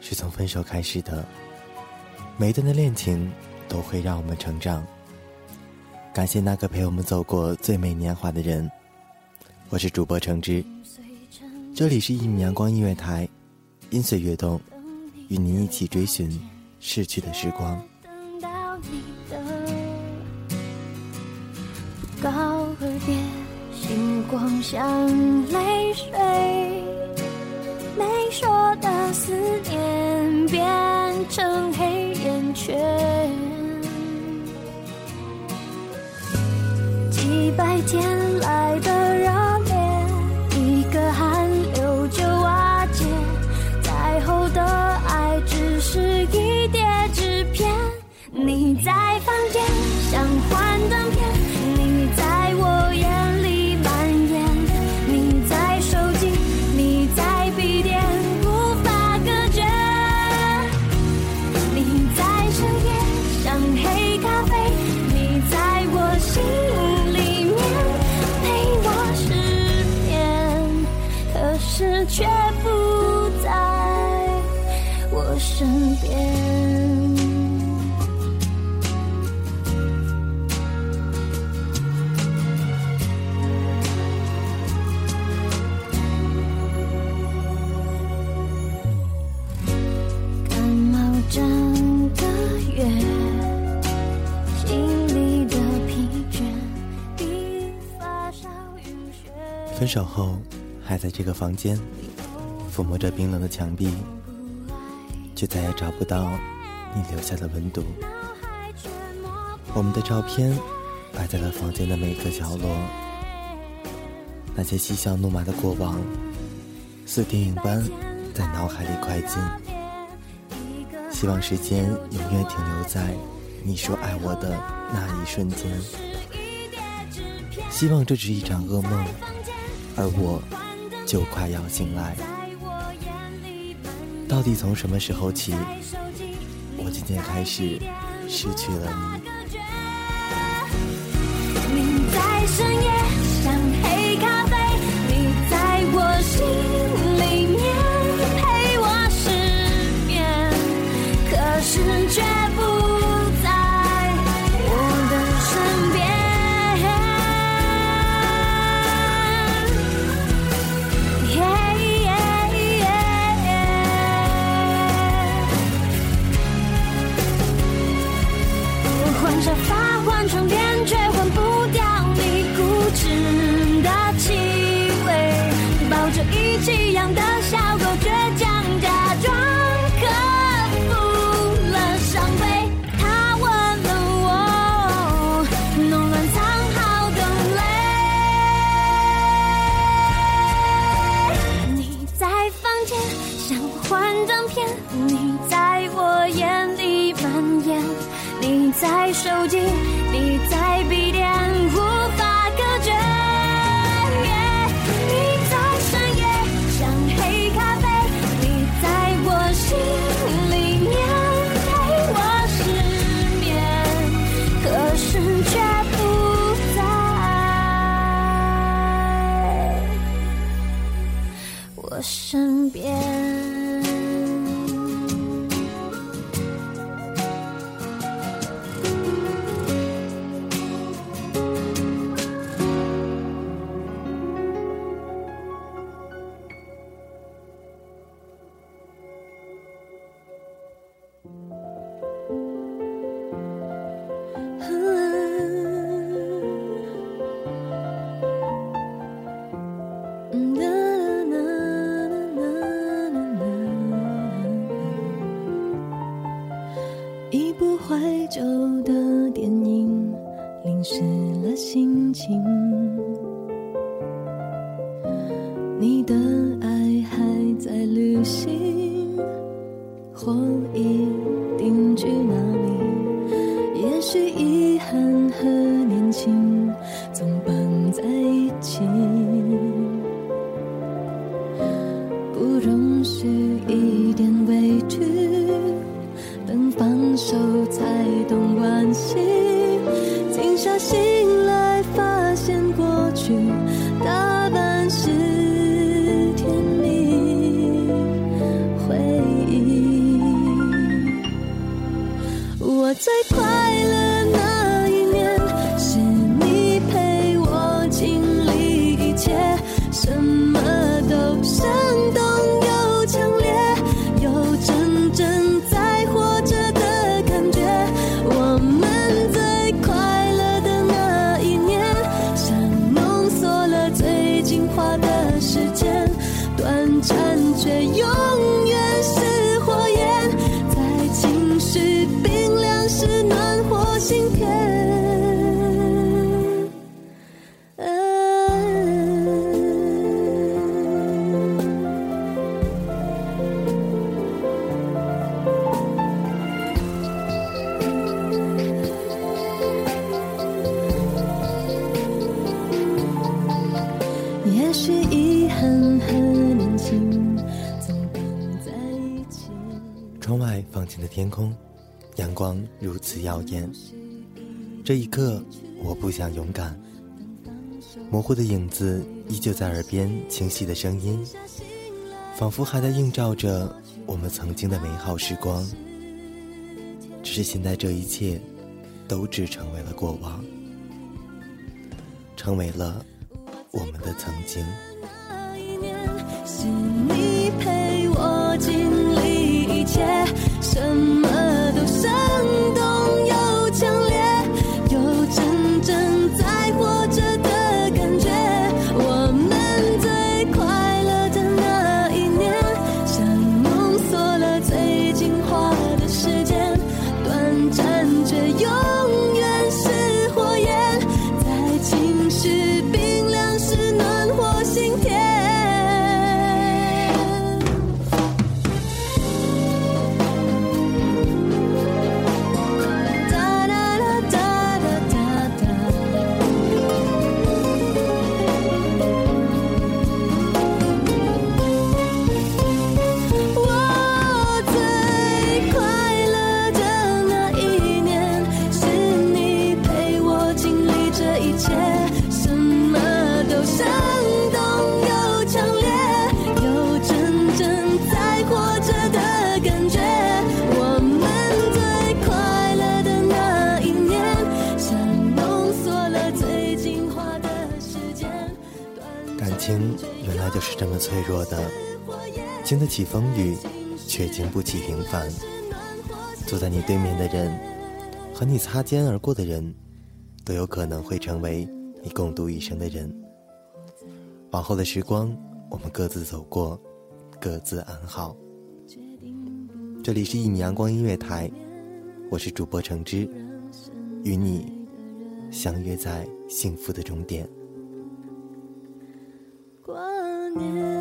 是从分手开始的。每一段的恋情都会让我们成长。感谢那个陪我们走过最美年华的人。我是主播橙汁，这里是一米阳光音乐台，音随悦动，与您一起追寻逝去的时光。告而别，星光像泪水，没说的思念变成黑眼圈，几百天来的热烈，一个寒流就瓦解，再后的爱只是一叠纸片，你在房间。身边。感冒整个月，心里的疲倦比发烧晕血。分手后，还在这个房间，抚摸着冰冷的墙壁，却再也找不到你留下的温度。我们的照片摆在了房间的每个角落，那些嬉笑怒骂的过往，似电影般在脑海里快进。希望时间永远停留在你说爱我的那一瞬间。希望这只是一场噩梦，而我就快要醒来。到底从什么时候起，我渐渐开始失去了你？一起养的小狗，倔强假装克服了伤悲。它吻了我，弄乱藏好的泪。你在房间像幻灯片，你在我眼里蔓延。你在手机，你在总绑在一起，什么都生动又强烈有真正在活着的感觉。我们最快乐的那一年像浓缩了最精华的时间短暂却永远是火焰。在情绪冰凉时暖和心。窗外放晴的天空，阳光如此耀眼。这一刻，我不想勇敢。模糊的影子依旧在耳边，清晰的声音，仿佛还在映照着我们曾经的美好时光。只是现在，这一切都只成为了过往，成为了我们的曾经。yeah 情原来就是这么脆弱的，经得起风雨，却经不起平凡。坐在你对面的人，和你擦肩而过的人，都有可能会成为你共度一生的人。往后的时光，我们各自走过，各自安好。这里是一米阳光音乐台，我是主播橙汁，与你相约在幸福的终点。年